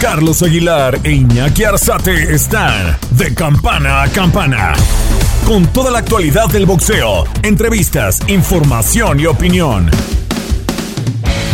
Carlos Aguilar e Iñaki Arzate están de campana a campana. Con toda la actualidad del boxeo, entrevistas, información y opinión.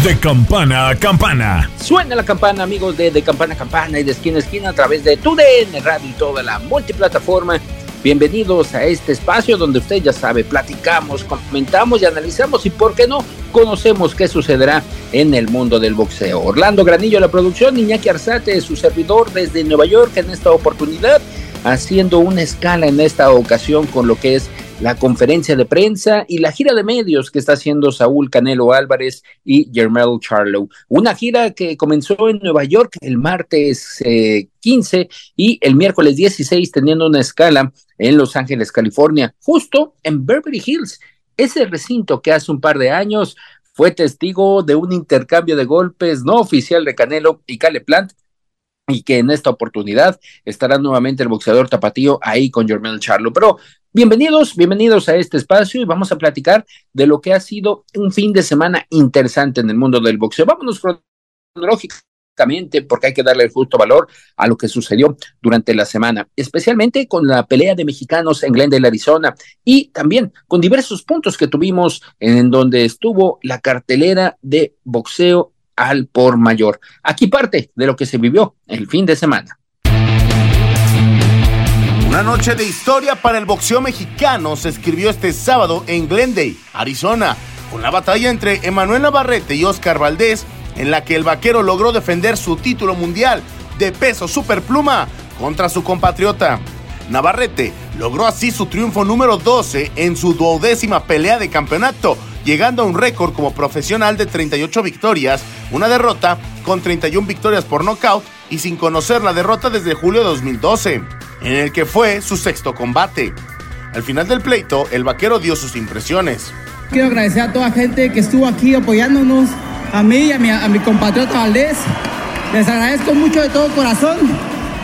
De campana a campana. Suena la campana, amigos de De Campana a Campana y de esquina a esquina a través de TUDN Radio y toda la multiplataforma. Bienvenidos a este espacio donde usted ya sabe, platicamos, comentamos y analizamos y, por qué no, conocemos qué sucederá en el mundo del boxeo. Orlando Granillo, la producción, Iñaki Arzate, su servidor desde Nueva York en esta oportunidad, haciendo una escala en esta ocasión con lo que es la conferencia de prensa y la gira de medios que está haciendo Saúl Canelo Álvarez y Germel Charlo. Una gira que comenzó en Nueva York el martes 15 eh, y el miércoles 16 teniendo una escala en Los Ángeles, California, justo en Beverly Hills, ese recinto que hace un par de años fue testigo de un intercambio de golpes no oficial de Canelo y Cale Plant, y que en esta oportunidad estará nuevamente el boxeador tapatío ahí con Germán Charlo. Pero bienvenidos, bienvenidos a este espacio y vamos a platicar de lo que ha sido un fin de semana interesante en el mundo del boxeo. Vámonos cronológicamente porque hay que darle el justo valor a lo que sucedió durante la semana, especialmente con la pelea de mexicanos en Glendale, Arizona, y también con diversos puntos que tuvimos en donde estuvo la cartelera de boxeo al por mayor. Aquí parte de lo que se vivió el fin de semana. Una noche de historia para el boxeo mexicano se escribió este sábado en Glendale, Arizona, con la batalla entre Emanuel Navarrete y Oscar Valdés, en la que el vaquero logró defender su título mundial de peso superpluma contra su compatriota. Navarrete logró así su triunfo número 12 en su duodécima pelea de campeonato, llegando a un récord como profesional de 38 victorias, una derrota con 31 victorias por nocaut y sin conocer la derrota desde julio de 2012, en el que fue su sexto combate. Al final del pleito, el vaquero dio sus impresiones. Quiero agradecer a toda la gente que estuvo aquí apoyándonos, a mí y a mi, compatriota Valdés. Les agradezco mucho de todo corazón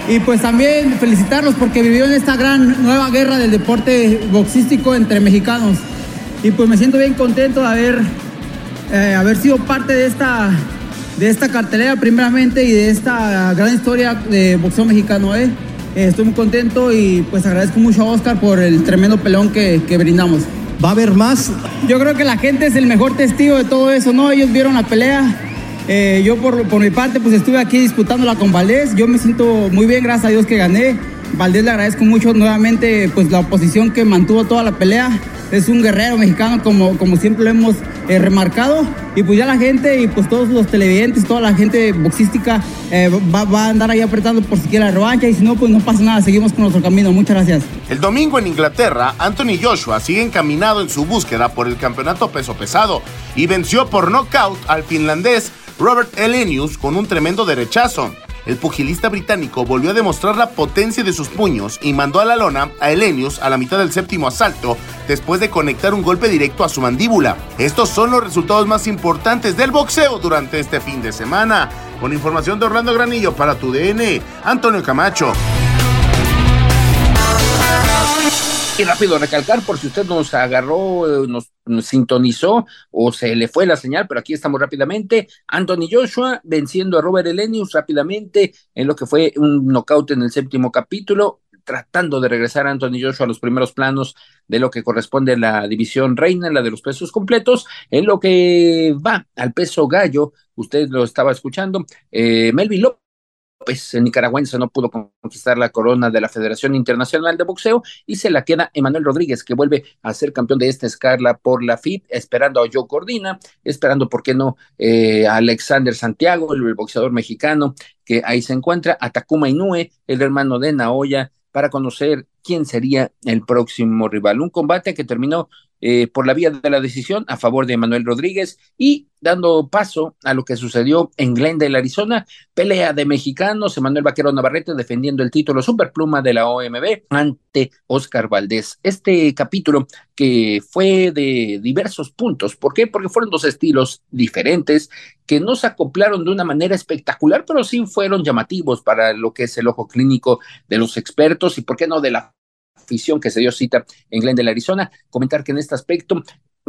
y pues también felicitarlos porque vivieron esta gran nueva guerra del deporte boxístico entre mexicanos. Y pues me siento bien contento de haber, eh, haber sido parte de esta, de esta cartelera primeramente y de esta gran historia de boxeo mexicano. ¿eh? Eh estoy muy contento y pues agradezco mucho a Oscar por el tremendo pelón que, que brindamos. ¿Va a haber más? Yo creo que la gente es el mejor testigo de todo eso, ¿no? Ellos vieron la pelea. Eh, yo por, por, mi parte pues estuve aquí disputándola con Valdés. Yo me siento muy bien, gracias a Dios que gané. Valdés le agradezco mucho nuevamente pues la oposición que mantuvo toda la pelea. Es un guerrero mexicano como, como siempre lo hemos eh, remarcado. Y pues ya la gente y pues todos los televidentes, toda la gente boxística eh, va, va, a andar ahí apretando por si quiere la revancha. Y si no pues no pasa nada, seguimos con nuestro camino. Muchas gracias. El domingo en Inglaterra, Anthony Joshua sigue encaminado en su búsqueda por el campeonato peso pesado y venció por nocaut al finlandés Robert Elenius con un tremendo derechazo el pugilista británico volvió a demostrar la potencia de sus puños y mandó a la lona a Elenius a la mitad del séptimo asalto después de conectar un golpe directo a su mandíbula. Estos son los resultados más importantes del boxeo durante este fin de semana. Con información de Orlando Granillo para tu DN, Antonio Camacho. Y rápido recalcar, por si usted nos agarró, nos, sintonizó o se le fue la señal, pero aquí estamos rápidamente. Anthony Joshua venciendo a Robert Elenius rápidamente en lo que fue un knockout en el séptimo capítulo, tratando de regresar a Anthony Joshua a los primeros planos de lo que corresponde a la división reina, la de los pesos completos, en lo que va al peso gallo, usted lo estaba escuchando, eh, Melvin López pues el nicaragüense no pudo conquistar la corona de la Federación Internacional de Boxeo y se la queda Emanuel Rodríguez, que vuelve a ser campeón de esta escala por la FIP, esperando a Joe Cordina, esperando, ¿por qué no?, eh, a Alexander Santiago, el, boxeador mexicano, que ahí se encuentra, a Takuma Inoue, el hermano de Naoya, para conocer quién sería el próximo rival. Un combate que terminó eh, por la vía de la decisión a favor de Manuel Rodríguez y dando paso a lo que sucedió en Glendale, Arizona, pelea de mexicanos, Emanuel Vaquero Navarrete defendiendo el título superpluma de la OMB ante Oscar Valdés. Este capítulo que fue de diversos puntos, ¿por qué? Porque fueron dos estilos diferentes que no se acoplaron de una manera espectacular, pero sí fueron llamativos para lo que es el ojo clínico de los expertos y, ¿por qué no?, de la afición que se dio cita en Glendale, Arizona. Comentar que en este aspecto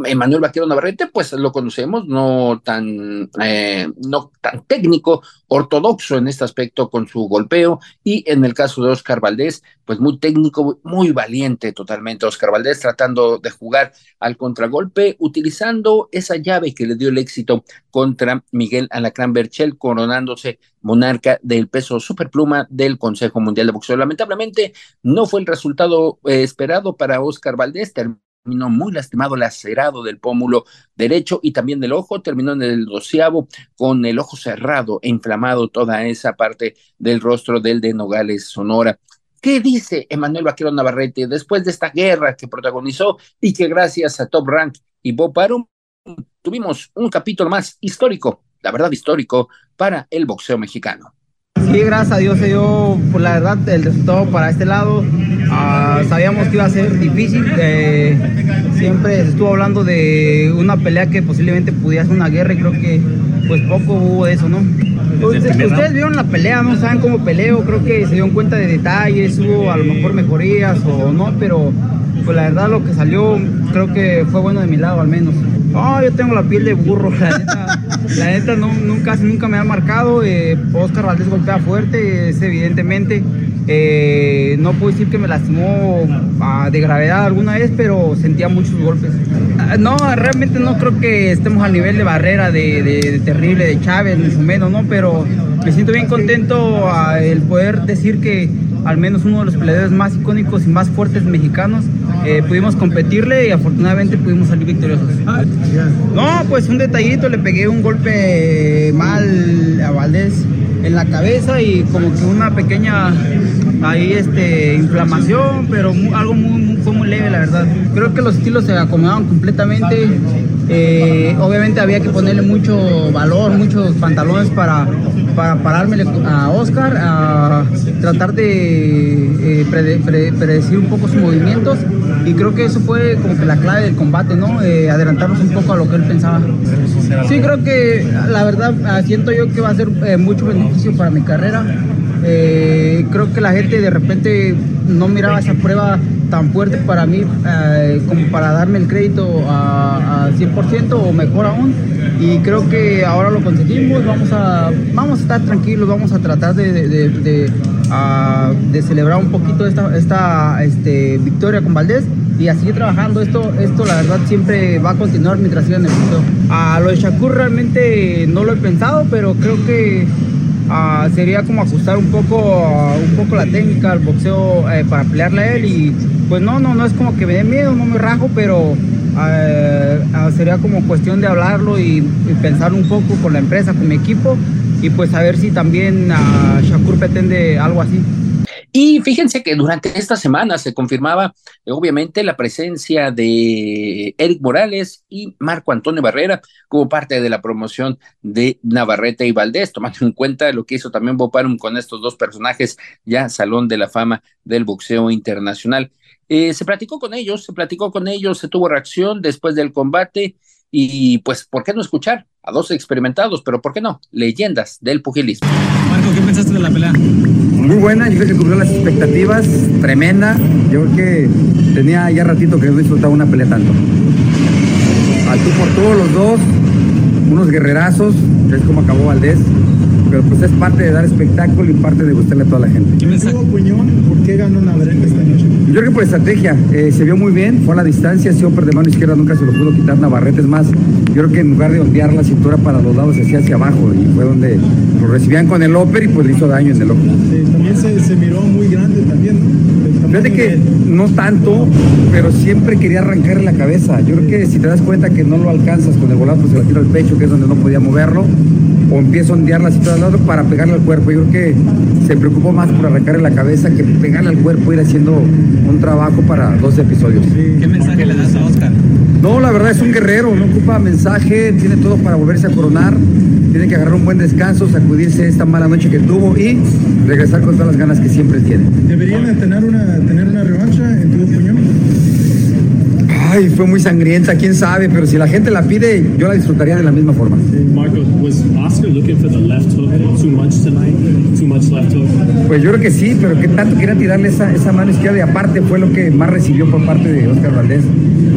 Emanuel Vaquero Navarrete, pues lo conocemos, no tan, eh, no tan técnico, ortodoxo en este aspecto con su golpeo, y en el caso de Oscar Valdés, pues muy técnico, muy valiente totalmente. Oscar Valdés tratando de jugar al contragolpe, utilizando esa llave que le dio el éxito contra Miguel Alacrán Berchel, coronándose monarca del peso superpluma del Consejo Mundial de Boxeo. Lamentablemente no fue el resultado eh, esperado para Oscar Valdés, terminó muy lastimado, lacerado del pómulo derecho y también del ojo, terminó en el doceavo con el ojo cerrado e inflamado toda esa parte del rostro del de Nogales, Sonora. ¿Qué dice Emanuel Vaquero Navarrete después de esta guerra que protagonizó y que gracias a Top Rank y Bob Arum tuvimos un capítulo más histórico, la verdad histórico, para el boxeo mexicano? Sí, gracias a Dios se pues, la verdad, el resultado para este lado. Ah, sabíamos que iba a ser difícil. Eh, siempre se estuvo hablando de una pelea que posiblemente pudiera ser una guerra y creo que pues poco hubo de eso, ¿no? Ustedes, vieron la pelea, no saben cómo peleo, creo que se dieron cuenta de detalles, hubo a lo mejor mejorías o no, pero pues la verdad lo que salió creo que fue bueno de mi lado al menos. No, yo tengo la piel de burro, la neta, la neta no, nunca, nunca me ha marcado. Eh, Oscar Valdés golpea fuerte, es evidentemente. Eh, no puedo decir que me lastimó ah, de gravedad alguna vez, pero sentía muchos golpes. Ah, no, realmente no creo que estemos al nivel de barrera de, terrible de Chávez, ni su menos, ¿no? Pero me siento bien contento ah, el poder decir que al menos uno de los peleadores más icónicos y más fuertes mexicanos, eh, pudimos competirle y afortunadamente pudimos salir victoriosos. No, pues un detallito, le pegué un golpe mal a Valdés en la cabeza y como que una pequeña ahí este inflamación, pero algo muy, fue muy leve la verdad. Creo que los estilos se acomodaban completamente. Eh, obviamente había que ponerle mucho valor, muchos pantalones para, para pararme a Oscar, a tratar de eh, predecir un poco sus movimientos y creo que eso fue como que la clave del combate, ¿no? Eh, adelantarnos un poco a lo que él pensaba. Sí, creo que la verdad ah, siento yo que va a ser mucho beneficio para mi carrera. creo que la gente de repente no miraba esa prueba tan fuerte para mí eh, como para darme el crédito a, 100% o mejor aún. Y creo que ahora lo conseguimos, vamos a, vamos a estar tranquilos, vamos a tratar de, de, celebrar un poquito esta, esta este, victoria con Valdés y a seguir trabajando. Esto, esto la verdad siempre va a continuar mientras siga en el mundo. A lo de Shakur realmente no lo he pensado, pero creo que Ah, sería como ajustar un poco, un poco la técnica, el boxeo eh, para pelearle a él y pues no, no, no es como que me dé miedo, no me rajo, pero ah, ah, sería como cuestión de hablarlo y, pensar un poco con la empresa, con mi equipo y pues a ver si también Shakur pretende algo así. Y fíjense que durante esta semana se confirmaba, eh, obviamente, la presencia de Eric Morales y Marco Antonio Barrera como parte de la promoción de Navarrete y Valdés, tomando en cuenta lo que hizo también Boparum con estos dos personajes, ya Salón de la Fama del Boxeo Internacional. Eh, se platicó con ellos, se platicó con ellos, se tuvo reacción después del combate y pues, ¿por qué no escuchar a dos experimentados, pero por qué no, leyendas del pugilismo? ¿Qué pensaste de la pelea? muy buena, yo creo que cumplió las expectativas, tremenda. Yo creo que tenía ya ratito que no disfrutaba una pelea tanto. Al tú por todos los dos, unos guerrerazos, es como acabó Valdés pero pues es parte de dar espectáculo y parte de gustarle a toda la gente. ¿Qué mensaje? ¿Por qué ganó Navarrete esta noche? Yo creo que por estrategia, eh, se vio muy bien, fue a la distancia, siempre de mano izquierda nunca se lo pudo quitar Navarrete, es más, yo creo que en lugar de ondear la cintura para los lados, se hacía hacia abajo y fue donde lo recibían con el óper y pues le hizo daño en el ojo. también se, miró muy grande también, Fíjate que no tanto, pero siempre quería arrancarle la cabeza. Yo creo que si te das cuenta que no lo alcanzas con el volante, pues se la tira al pecho, que es donde no podía moverlo, o empieza a ondear la cintura al lado para pegarle al cuerpo. Yo creo que se preocupó más por arrancarle la cabeza que pegarle al cuerpo, ir haciendo un trabajo para dos episodios. ¿Qué mensaje le das a Oscar? No, la verdad es un guerrero, no ocupa mensaje, tiene todo para volverse a coronar, tiene que agarrar un buen descanso, sacudirse esta mala noche que tuvo y regresar con todas las ganas que siempre tiene. ¿Deberían tener una, tener una revancha en tu opinión? Ay, fue muy sangrienta, quién sabe, pero si la gente la pide, yo la disfrutaría de la misma forma. Marco, was Oscar looking for the left hook too much tonight? Too much left hook? Pues yo creo que sí, pero que tanto quería tirarle esa, esa mano izquierda y aparte fue lo que más recibió por parte de Oscar Valdés.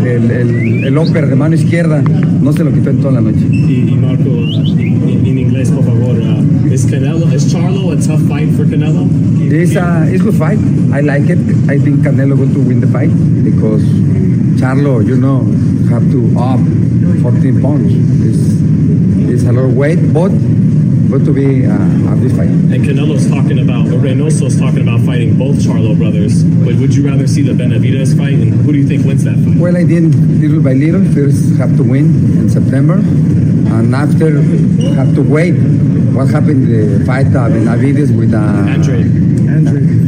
El, el, el upper de mano izquierda no se lo quitó en toda la noche. Y, y Marco, uh, en, en inglés, por favor, uh, ¿es Canelo, es Charlo a tough fight for Canelo? It's a it's good fight. I like it. I think Canelo going to win the fight because Charlo, you know, have to up 14 pounds. It's, it's a lot of weight, but going to be uh, a big fight. And Canelo's talking about, or Reynoso's talking about fighting both Charlo brothers. But would you rather see the Benavides fight? And who do you think wins that fight? Well, I did little by little. First, have to win in September, and after have to wait. What happened the fight uh, Benavides with uh, Andre.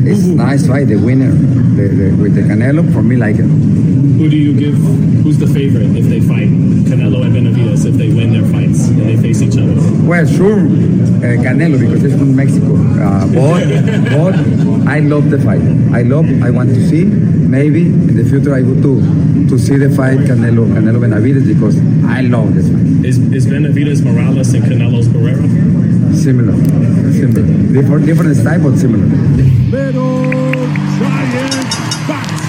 It's nice fight. The winner the, the, with the Canelo for me like it. Who do you give, who's the favorite if they fight? Canelo and Benavides, if they win their fights and they face each other? Well, sure, uh, Canelo because it's from Mexico. Uh, but, but I love the fight. I love. I want to see. Maybe in the future I would to to see the fight Canelo Canelo Benavides because I love this fight. Is, is Benavides Morales and Canelo's Guerrero? Similar,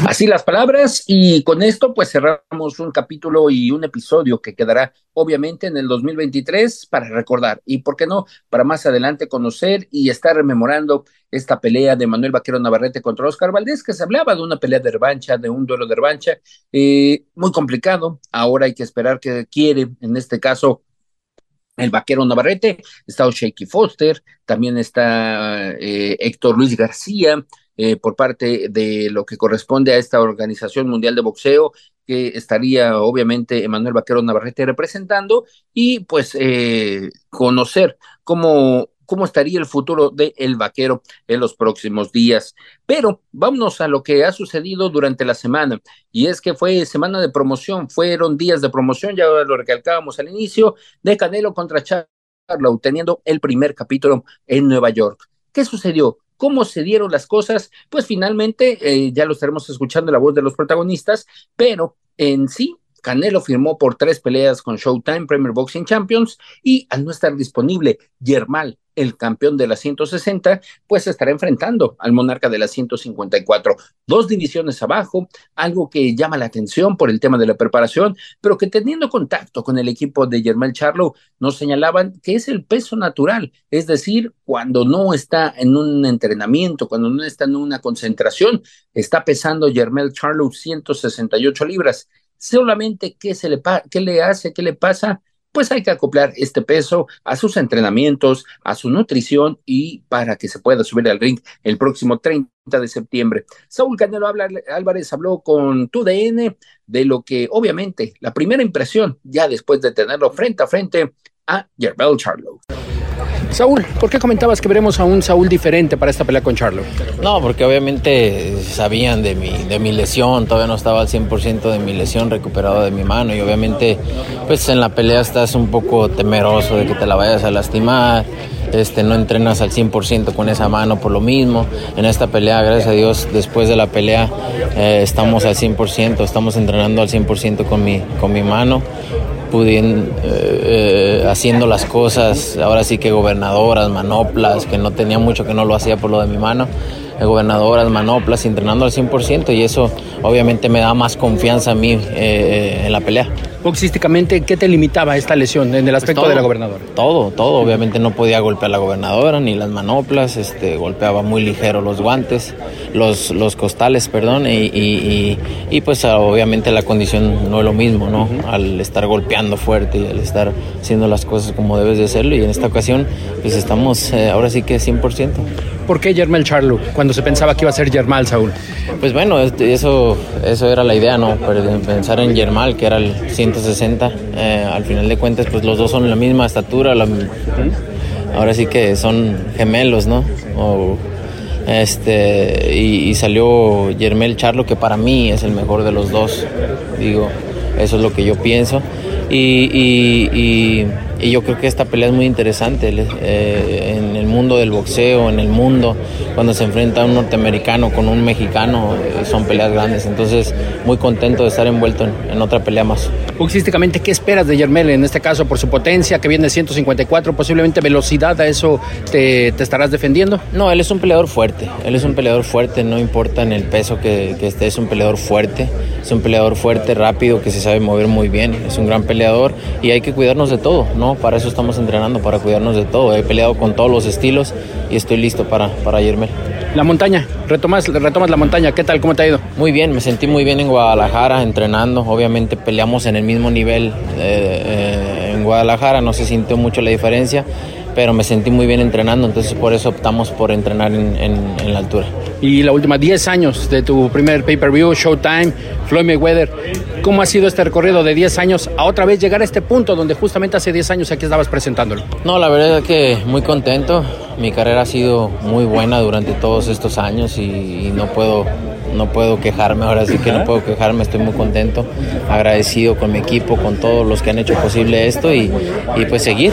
Así las palabras y con esto pues cerramos un capítulo y un episodio que quedará obviamente en el 2023 para recordar. Y por qué no para más adelante conocer y estar rememorando esta pelea de Manuel Vaquero Navarrete contra Oscar Valdés que se hablaba de una pelea de revancha, de un duelo de revancha eh, muy complicado, ahora hay que esperar que quiere en este caso el vaquero Navarrete, está Shaky Foster, también está eh, Héctor Luis García, eh, por parte de lo que corresponde a esta Organización Mundial de Boxeo, que estaría obviamente Emanuel Vaquero Navarrete representando, y pues eh, conocer cómo, cómo estaría el futuro de el vaquero en los próximos días. Pero vámonos a lo que ha sucedido durante la semana, y es que fue semana de promoción, fueron días de promoción, ya lo recalcábamos al inicio, de Canelo contra Charlo, teniendo el primer capítulo en Nueva York. ¿Qué sucedió? ¿Cómo se dieron las cosas? Pues finalmente eh, ya lo estaremos escuchando la voz de los protagonistas, pero en sí, Canelo firmó por tres peleas con Showtime Premier Boxing Champions y al no estar disponible Yermal, el campeón de la 160, pues estará enfrentando al monarca de la 154. Dos divisiones abajo, algo que llama la atención por el tema de la preparación, pero que teniendo contacto con el equipo de Germán Charlo, nos señalaban que es el peso natural, es decir, cuando no está en un entrenamiento, cuando no está en una concentración, está pesando Germán Charlo 168 libras. Solamente qué se le, qué le hace, qué le pasa, pues hay que acoplar este peso a sus entrenamientos, a su nutrición y para que se pueda subir al ring el próximo 30 de septiembre. Saúl Canelo Álvarez habló con TUDN de lo que obviamente la primera impresión, ya después de tenerlo frente a frente a Yerbel Charlo. Saúl, ¿por qué comentabas que veremos a un Saúl diferente para esta pelea con Charlo? No, porque obviamente sabían de mi, de mi lesión, todavía no estaba al 100% de mi lesión recuperado de mi mano y obviamente pues en la pelea estás un poco temeroso de que te la vayas a lastimar, este, no entrenas al 100% con esa mano por lo mismo. En esta pelea, gracias a Dios, después de la pelea eh, estamos al 100%, estamos entrenando al 100% con mi, con mi mano pudiendo, eh, eh, haciendo las cosas, ahora sí que gobernadoras, manoplas, que no tenía mucho que no lo hacía por lo de mi mano, eh, gobernadoras, manoplas, entrenando al 100% y eso obviamente me da más confianza a mí eh, en la pelea. Boxísticamente, ¿qué te limitaba esta lesión en el aspecto Pues todo, de la gobernadora? Todo, todo. Obviamente no podía golpear la gobernadora ni las manoplas, este, golpeaba muy ligero los guantes, los, los costales, perdón, y, y, y, y, pues obviamente la condición no es lo mismo, ¿no? Al estar golpeando fuerte y al estar haciendo las cosas como debes de hacerlo y en esta ocasión pues estamos eh, ahora sí que 100%. ¿Por qué Yermel Charlo cuando se pensaba que iba a ser Yermal, Saúl? Pues bueno, este, eso, eso era la idea, ¿no? Pensar en Yermal, que era el 160. Eh, al final de cuentas, pues los dos son la misma estatura. La, ahora sí que son gemelos, ¿no? Este, y, salió Yermel Charlo, que para mí es el mejor de los dos. Digo, eso es lo que yo pienso. Y, y, y yo creo que esta pelea es muy interesante. Eh, en el mundo del boxeo en el mundo, cuando se enfrenta un norteamericano con un mexicano, eh, son peleas grandes. Entonces, muy contento de estar envuelto en, en otra pelea más. Boxísticamente, ¿qué esperas de Yermel en este caso por su potencia, que viene de 154, posiblemente velocidad, a eso te, te estarás defendiendo? No, él es un peleador fuerte, él es un peleador fuerte, no importa en el peso que, que esté, es un peleador fuerte, es un peleador fuerte, rápido, que se sabe mover muy bien, es un gran peleador y hay que cuidarnos de todo, ¿no? Para eso estamos entrenando, para cuidarnos de todo. He peleado con todos los estilos y estoy listo para, para Yermel. La montaña, retomas, retomas la montaña, ¿qué tal? ¿Cómo te ha ido? Muy bien, me sentí muy bien en Guadalajara entrenando. Obviamente peleamos en el mismo nivel eh, eh, en Guadalajara, no se sintió mucho la diferencia, pero me sentí muy bien entrenando, entonces por eso optamos por entrenar en, en, en la altura. Y la última 10 años de tu primer pay-per-view, Showtime, Floyd Mayweather, ¿cómo ha sido este recorrido de 10 años a otra vez llegar a este punto donde justamente hace 10 años aquí estabas presentándolo? No, la verdad es que muy contento. Mi carrera ha sido muy buena durante todos estos años y, y no puedo no puedo quejarme, ahora sí que no puedo quejarme, estoy muy contento, agradecido con mi equipo, con todos los que han hecho posible esto y, y pues seguir.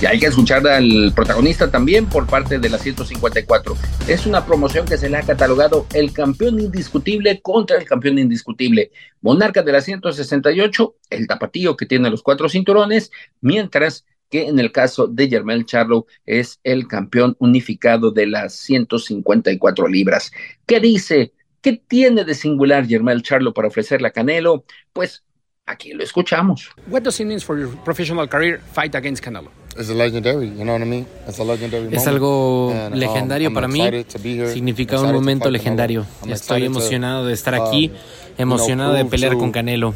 Y hay que escuchar al protagonista también por parte de la 154. Es una promoción que se le ha catalogado el campeón indiscutible contra el campeón indiscutible. Monarca de la 168, el tapatío que tiene los cuatro cinturones, mientras que en el caso de Germán Charlo es el campeón unificado de las 154 libras. ¿Qué dice? ¿Qué tiene de singular Germán Charlo para ofrecerle a Canelo? Pues aquí lo escuchamos. What does it mean for your professional career fight against Canelo? It's legendary, you know what I mean? It's a legendary es algo and, um, legendario para mí. Significa un momento legendario. Estoy emocionado de estar aquí, emocionado de pelear con Canelo,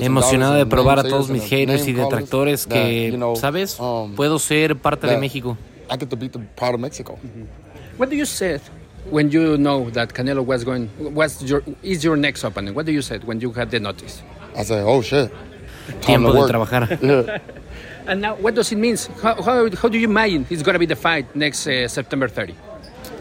emocionado de probar a todos mis haters y detractores que, ¿sabes? um, Puedo ser parte de México. I get to be the part of Mexico. What do you say when you know that Canelo was going was your is your next opponent? What do you say when you had the notice? I say, oh shit. Time Tiempo to de trabajar. Yeah. And now, what does it mean? How, how, how do you imagine it's going to be the fight next uh, September 30?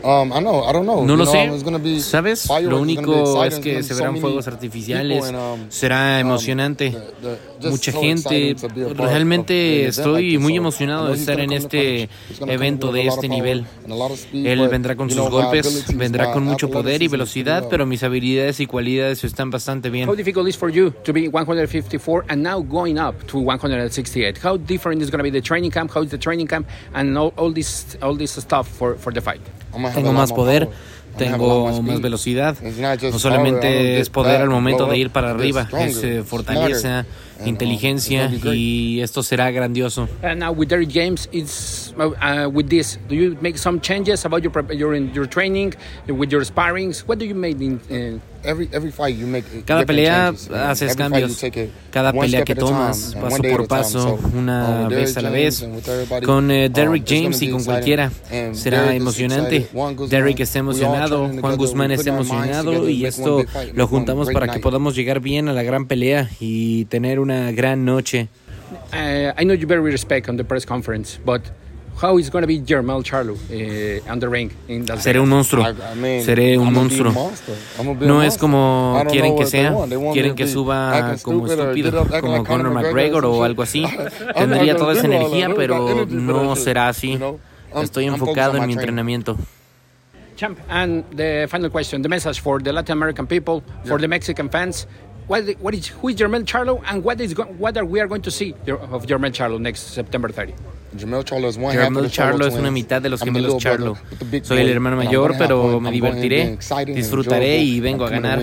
Um, I know, I don't know. No You lo know, sé. be ¿Sabes? fireworks, Lo único es que se so verán many fuegos people artificiales. and, um, Será um, emocionante. the- the- just Mucha so gente. Realmente estoy muy So, emocionado de estar en este evento de este nivel. Él vendrá con sus golpes, vendrá con mucho poder y velocidad, pero mis habilidades y cualidades están bastante bien. How difficult is for you to be 154 and now going up to 168? How different is going to be the training camp? How is the training camp and all, all this all this stuff for, for the fight? Tengo más poder, tengo más velocidad. No solamente es poder al and momento de ir para arriba, es eh, fortaleza, inteligencia y esto será grandioso. And now with Derrick James, it's uh, uh, with this. Do you make some changes about your prep- your your training with your sparrings? What do you make in? Uh, Every, every fight you make Cada pelea haces every fight cambios. you take it Cada pelea que at a time, tomas, paso por paso, So, una um, with vez a la vez. Con eh, um, Derrick James y con cualquiera será emocionante. Derrick está emocionado, Juan Guzmán está emocionado y esto one big fight, lo juntamos para que podamos llegar bien a la gran pelea y tener una gran noche. uh, I know you very respect on the press conference, but how is going to be Jermel Charlo uh, on the ring in Las Seré un monstruo. I- I mean, Seré un I'm gonna be a monstruo. monster. I'm gonna be a No es como I don't quieren know que what they sea. want. They want Quieren que to be suba como estúpido, como like Conor McGregor McGregor or o algo así. Tendría gonna toda esa energía, pero no será así. Estoy enfocado on en mi my training. entrenamiento. Champ, and the final question, the message for the Latin American people, for the Mexican fans. What, what is who is Jermel Charlo, and what is go, what are we are going to see of Jermel Charlo next September 30? Jamel Charlo es una mitad de los gemelos Charlo. Soy el hermano mayor, pero me divertiré, disfrutaré y vengo a ganar.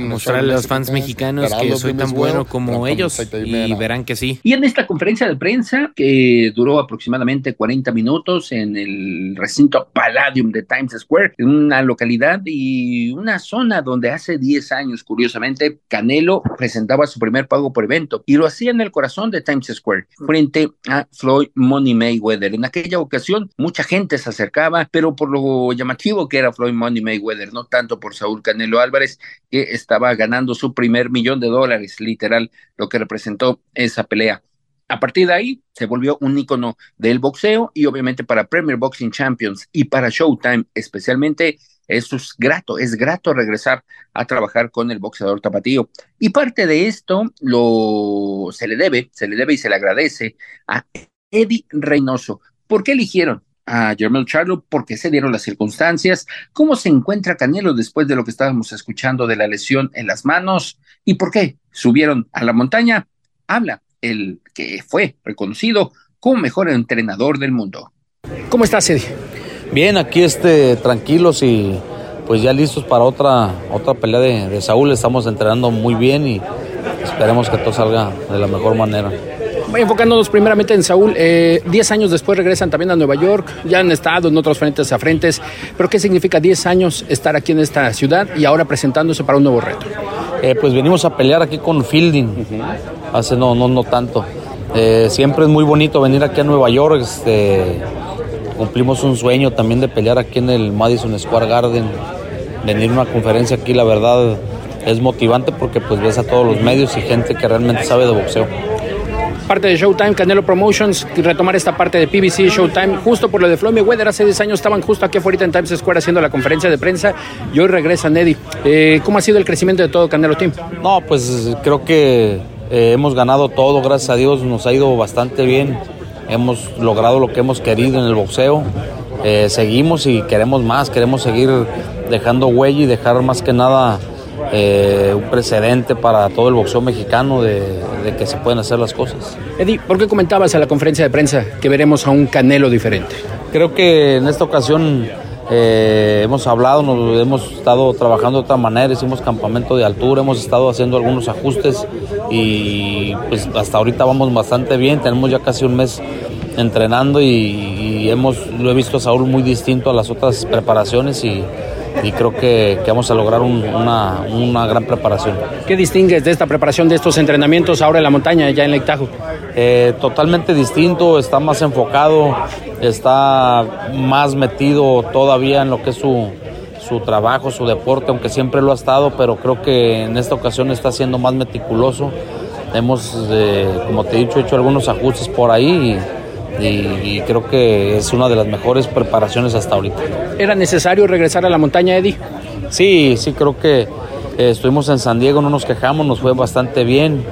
Mostrarle a los fans Mexican fans mexicanos que soy tan as bueno como ellos y verán que sí. Y en esta conferencia de prensa, que duró aproximadamente 40 minutos en el recinto Palladium de Times Square, en una localidad y una zona donde hace 10 años, curiosamente, Canelo presentaba su primer pago por evento y lo hacía en el corazón de Times Square, frente a Floyd Money Money Mayweather. En aquella ocasión mucha gente se acercaba, pero por lo llamativo que era Floyd Money Mayweather, no tanto por Saúl Canelo Álvarez, que estaba ganando su primer millón de dólares, literal, lo que representó esa pelea. A partir de ahí se volvió un ícono del boxeo y obviamente para Premier Boxing Champions y para Showtime especialmente eso es grato, es grato regresar a trabajar con el boxeador tapatío. Y parte de esto lo se le debe, se le debe y se le agradece a Eddie Reynoso. ¿Por qué eligieron a Jermel Charlo? ¿Por qué se dieron las circunstancias? ¿Cómo se encuentra Canelo después de lo que estábamos escuchando de la lesión en las manos? ¿Y por qué subieron a la montaña? Habla el que fue reconocido como mejor entrenador del mundo. ¿Cómo estás, Eddie? Bien, aquí este, tranquilos y pues ya listos para otra, otra pelea de, Saúl. Estamos entrenando muy bien y esperemos que todo salga de la mejor manera. Enfocándonos primeramente en Saúl, eh, 10 años después regresan también a Nueva York, ya han estado en otros frentes a frentes, pero ¿qué significa 10 años estar aquí en esta ciudad y ahora presentándose para un nuevo reto? Eh, pues venimos a pelear aquí con Fielding, hace no, no, no tanto. Eh, siempre es muy bonito venir aquí a Nueva York, este, cumplimos un sueño también de pelear aquí en el Madison Square Garden, venir a una conferencia aquí, la verdad es motivante porque pues ves a todos los medios y gente que realmente sabe de boxeo. Parte de Showtime, Canelo Promotions, retomar esta parte de PBC Showtime, justo por lo de Floyd Mayweather, hace 10 años estaban justo aquí afuera en Times Square haciendo la conferencia de prensa y hoy regresan Eddie. Eh, ¿Cómo ha sido el crecimiento de todo Canelo Team? No, pues creo que eh, hemos ganado todo, gracias a Dios, nos ha ido bastante bien hemos logrado lo que hemos querido en el boxeo. Eh, seguimos y queremos más, queremos seguir dejando huella y dejar más que nada eh, un precedente para todo el boxeo mexicano de, que se pueden hacer las cosas. Eddie, ¿por qué comentabas en la conferencia de prensa que veremos a un Canelo diferente? Creo que en esta ocasión eh, hemos hablado, nos, hemos estado trabajando de otra manera, hicimos campamento de altura, hemos estado haciendo algunos ajustes y pues hasta ahorita vamos bastante bien, tenemos ya casi un mes entrenando y, hemos, lo he visto a Saúl muy distinto a las otras preparaciones y, creo que, vamos a lograr una, gran preparación. ¿Qué distingues de esta preparación, de estos entrenamientos ahora en la montaña, ya en Lake Tahoe? Eh, totalmente distinto, está más enfocado, está más metido todavía en lo que es su, su trabajo, su deporte, aunque siempre lo ha estado, pero creo que en esta ocasión está siendo más meticuloso. Hemos, eh, como te he dicho, hecho algunos ajustes por ahí y, creo que es una de las mejores preparaciones hasta ahorita. ¿Era necesario regresar a la montaña, Eddie? Sí, sí, creo que eh, estuvimos en San Diego, no nos quejamos, nos fue bastante bien.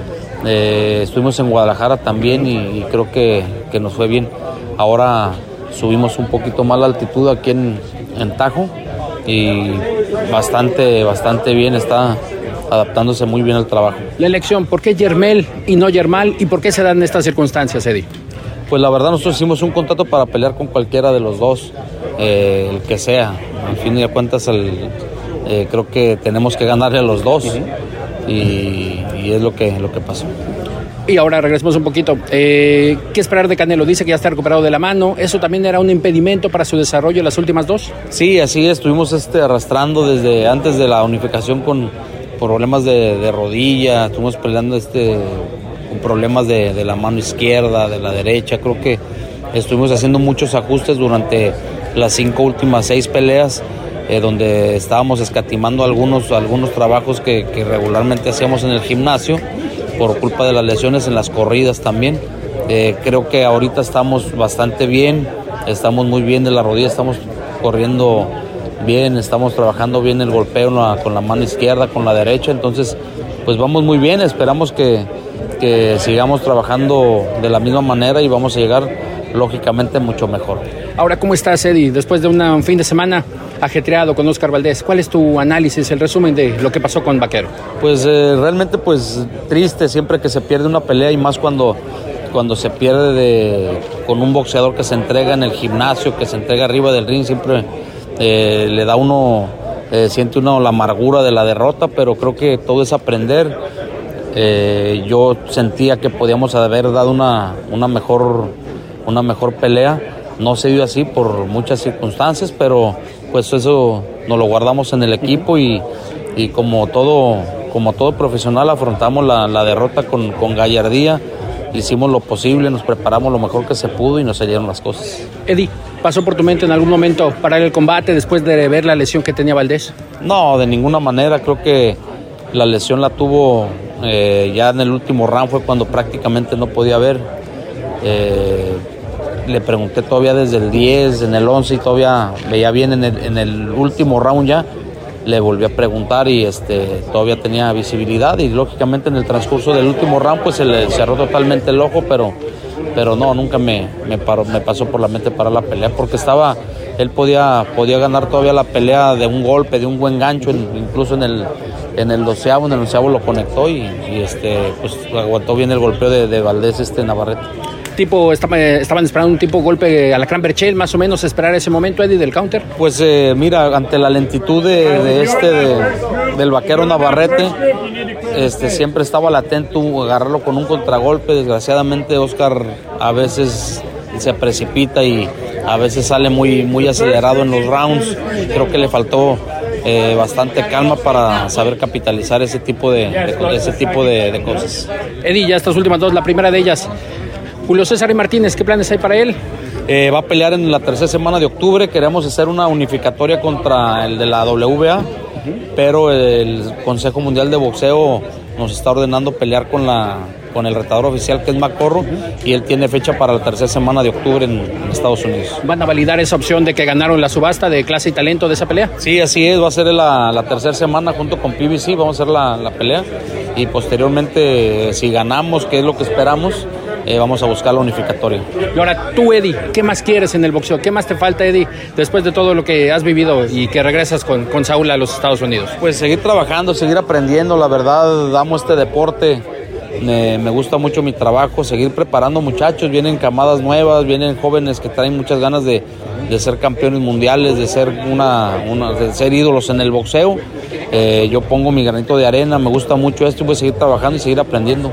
Eh, estuvimos en Guadalajara también y, creo que, que, nos fue bien. Ahora subimos un poquito más la altitud aquí en, en Tajo y bastante, bastante bien, está adaptándose muy bien al trabajo. La elección, ¿por qué Yermel y no Yermal y por qué se dan estas circunstancias, Eddie? Pues la verdad nosotros hicimos un contrato para pelear con cualquiera de los dos, eh, el que sea. Al fin y al cuentas el, eh, creo que tenemos que ganarle a los dos y, y, es lo que, lo que pasó. Y ahora regresemos un poquito. Eh, ¿Qué esperar de Canelo? Dice que ya está recuperado de la mano. ¿Eso también era un impedimento para su desarrollo en las últimas dos? Sí, así es. Estuvimos este, arrastrando desde antes de la unificación con problemas de, rodilla. Estuvimos peleando este, con problemas de, la mano izquierda, de la derecha. Creo que estuvimos haciendo muchos ajustes durante las cinco últimas seis peleas. Eh, donde estábamos escatimando algunos, algunos trabajos que, que regularmente hacíamos en el gimnasio por culpa de las lesiones en las corridas también. Eh, creo que ahorita estamos bastante bien, estamos muy bien de la rodilla, estamos corriendo bien, estamos trabajando bien el golpeo con la mano izquierda, con la derecha, entonces pues vamos muy bien, esperamos que, que sigamos trabajando de la misma manera y vamos a llegar lógicamente mucho mejor. Ahora, ¿cómo estás, Eddie? Después de un fin de semana ajetreado con Oscar Valdés, ¿cuál es tu análisis, el resumen de lo que pasó con Vaquero? Pues eh, realmente, pues triste siempre que se pierde una pelea y más cuando, cuando se pierde de, con un boxeador que se entrega en el gimnasio, que se entrega arriba del ring, siempre eh, le da uno, eh, siente uno la amargura de la derrota, pero creo que todo es aprender. Yo sentía que podíamos haber dado una, una mejor una mejor pelea. No se dio así por muchas circunstancias, pero pues eso nos lo guardamos en el equipo y, como, todo, como todo profesional afrontamos la, derrota con, gallardía hicimos lo posible, nos preparamos lo mejor que se pudo y nos salieron las cosas. Eddie, ¿pasó por tu mente en algún momento parar el combate después de ver la lesión que tenía Valdés? No, de ninguna manera, creo que la lesión la tuvo eh, ya en el último round, fue cuando prácticamente no podía ver. Eh, le pregunté todavía desde el 10, en el 11 y todavía veía bien en el, último round ya. Le volví a preguntar y este, todavía tenía visibilidad y lógicamente en el transcurso del último round pues se le cerró totalmente el ojo, pero, pero no, nunca me, me, me pasó por la mente para la pelea porque estaba, él podía, podía ganar todavía la pelea de un golpe, de un buen gancho, incluso en el, en el doceavo, en el doceavo lo conectó y, y este, pues aguantó bien el golpeo de, de Valdés este Navarrete tipo estaban esperando un tipo golpe a la Berchel, más o menos esperar ese momento, Eddie, del counter? Pues eh, mira, ante la lentitud de, este, del vaquero Navarrete, este, siempre estaba latento agarrarlo con un contragolpe. Desgraciadamente, Oscar a veces se precipita y a veces sale muy, muy acelerado en los rounds. Creo que le faltó eh, bastante calma para saber capitalizar ese tipo de, ese tipo de, de, cosas. Eddie, ya estas últimas dos, la primera de ellas, Julio César y Martínez, ¿qué planes hay para él? Eh, va a pelear en la tercera semana de octubre. Queremos hacer una unificatoria contra el de la WBA, pero el Consejo Mundial de Boxeo nos está ordenando pelear con la con el retador oficial que es Macorro y él tiene fecha para la tercera semana de octubre en, Estados Unidos. ¿Van a validar esa opción de que ganaron la subasta de clase y talento de esa pelea? Sí, así es, va a ser la, la tercera semana junto con PBC, vamos a hacer la, la pelea y posteriormente si ganamos, que es lo que esperamos, eh, vamos a buscar la unificatoria. Y ahora tú, Eddie, ¿qué más quieres en el boxeo? ¿Qué más te falta, Eddie, después de todo lo que has vivido y que regresas con, con Saúl a los Estados Unidos? Pues seguir trabajando, seguir aprendiendo. La verdad, amo este deporte. Me, gusta mucho mi trabajo, seguir preparando muchachos, vienen camadas nuevas, vienen jóvenes que traen muchas ganas de, de ser campeones mundiales, de ser, una, una, de ser ídolos en el boxeo. Eh, yo pongo mi granito de arena, me gusta mucho esto y voy a seguir trabajando y seguir aprendiendo.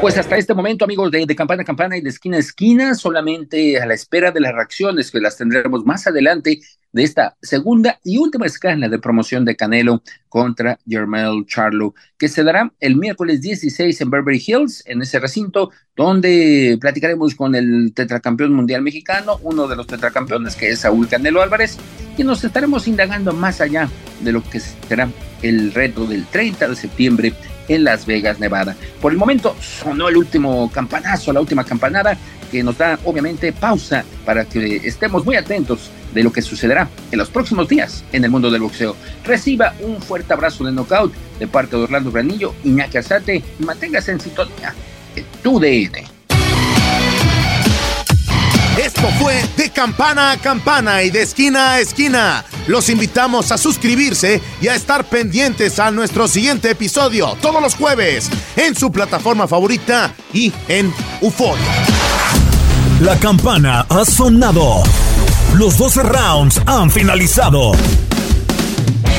Pues hasta este momento, amigos de, de, campana a campana y de esquina a esquina, solamente a la espera de las reacciones que las tendremos más adelante de esta segunda y última escala de promoción de Canelo contra Jermel Charlo, que se dará el miércoles 16 en Beverly Hills, en ese recinto, donde platicaremos con el tetracampeón mundial mexicano, uno de los tetracampeones que es Saúl Canelo Álvarez, y nos estaremos indagando más allá de lo que será el reto del 30 de septiembre en Las Vegas, Nevada. Por el momento sonó el último campanazo, la última campanada, que nos da obviamente pausa para que estemos muy atentos de lo que sucederá en los próximos días en el mundo del boxeo. Reciba un fuerte abrazo de knockout de parte de Orlando Granillo, Iñaki Azate y manténgase en sintonía de tu DN. Esto fue de campana a campana y de esquina a esquina. Los invitamos a suscribirse y a estar pendientes a nuestro siguiente episodio todos los jueves en su plataforma favorita y en Euforia. La campana ha sonado. Los 12 rounds han finalizado.